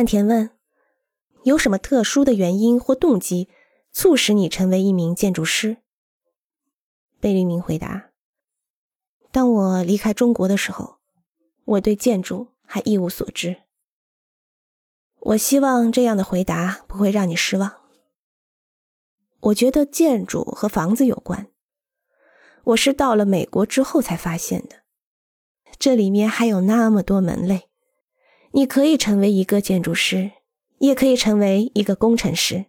岸田问：“有什么特殊的原因或动机促使你成为一名建筑师？”贝聿铭回答：“当我离开中国的时候，我对建筑还一无所知。”我希望这样的回答不会让你失望。我觉得建筑和房子有关。我是到了美国之后才发现的，这里面还有那么多门类。你可以成为一个建筑师，也可以成为一个工程师，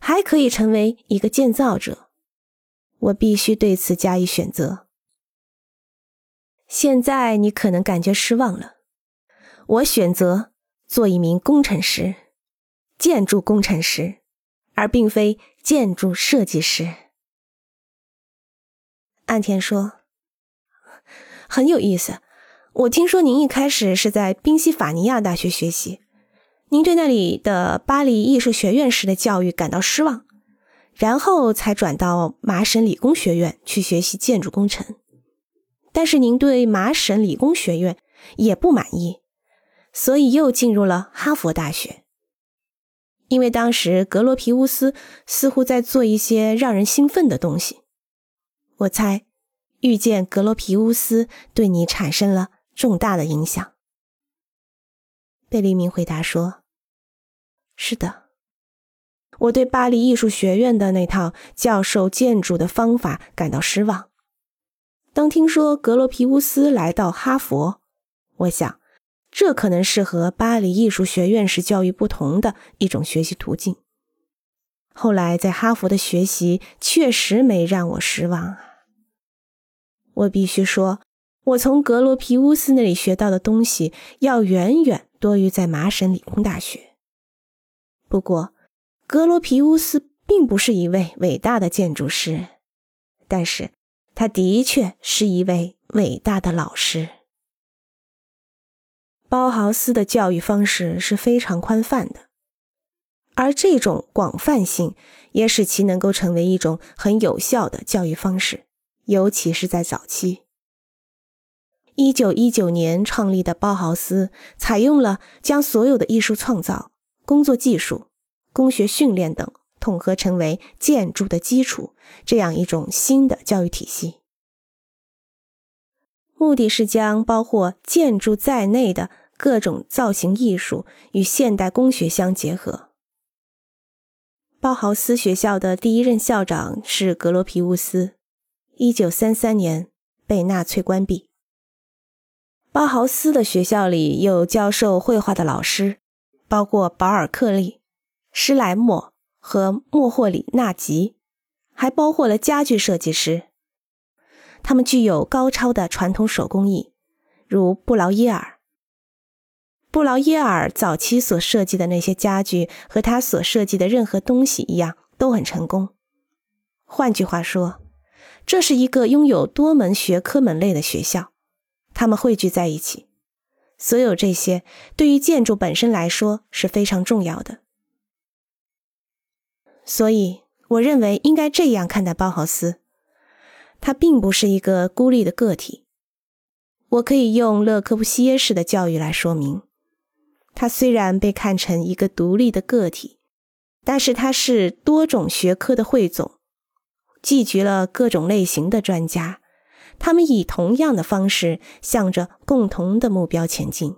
还可以成为一个建造者。我必须对此加以选择。现在你可能感觉失望了。我选择做一名工程师，建筑工程师，而并非建筑设计师。岸田说：“ 很有意思。我听说您一开始是在宾夕法尼亚大学学习，您对那里的巴黎艺术学院式的教育感到失望，然后才转到麻省理工学院去学习建筑工程。但是您对麻省理工学院也不满意，所以又进入了哈佛大学。因为当时格罗皮乌斯似乎在做一些让人兴奋的东西。”我猜，遇见格罗皮乌斯对你产生了重大的影响。贝利明回答说：“是的，我对巴黎艺术学院的那套教授建筑的方法感到失望。当听说格罗皮乌斯来到哈佛，我想，这可能是和巴黎艺术学院式教育不同的一种学习途径。后来在哈佛的学习确实没让我失望啊。”我必须说，我从格罗皮乌斯那里学到的东西要远远多于在麻省理工大学。不过，格罗皮乌斯并不是一位伟大的建筑师，但是他的确是一位伟大的老师。包豪斯的教育方式是非常宽泛的，而这种广泛性也使其能够成为一种很有效的教育方式。尤其是在早期，一九一九年创立的包豪斯，采用了将所有的艺术创造、工作技术、工学训练等统合成为建筑的基础这样一种新的教育体系，目的是将包括建筑在内的各种造型艺术与现代工学相结合。包豪斯学校的第一任校长是格罗皮乌斯。一九三三年被纳粹关闭。包豪斯的学校里有教授绘画的老师，包括保尔克利、施莱默和莫霍里纳吉，还包括了家具设计师。他们具有高超的传统手工艺，如布劳耶尔。布劳耶尔早期所设计的那些家具和他所设计的任何东西一样，都很成功。换句话说。这是一个拥有多门学科门类的学校，它们汇聚在一起。所有这些对于建筑本身来说是非常重要的。所以，我认为应该这样看待包豪斯：他并不是一个孤立的个体。我可以用勒科布西耶式的教育来说明：他虽然被看成一个独立的个体，但是他是多种学科的汇总。聚集了各种类型的专家，他们以同样的方式向着共同的目标前进。